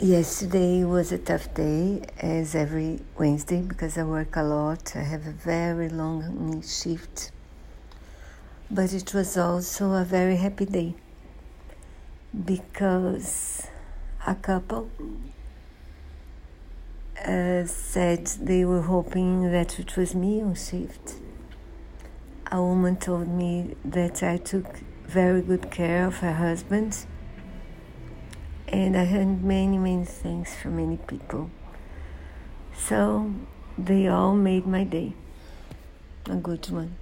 Yesterday was a tough day, as every Wednesday, because I work a lot. I have a very long shift. But it was also a very happy day because a couple uh, said they were hoping that it was me on shift. A woman told me that I took very good care of her husband and I heard many, many things from many people. So they all made my day a good one.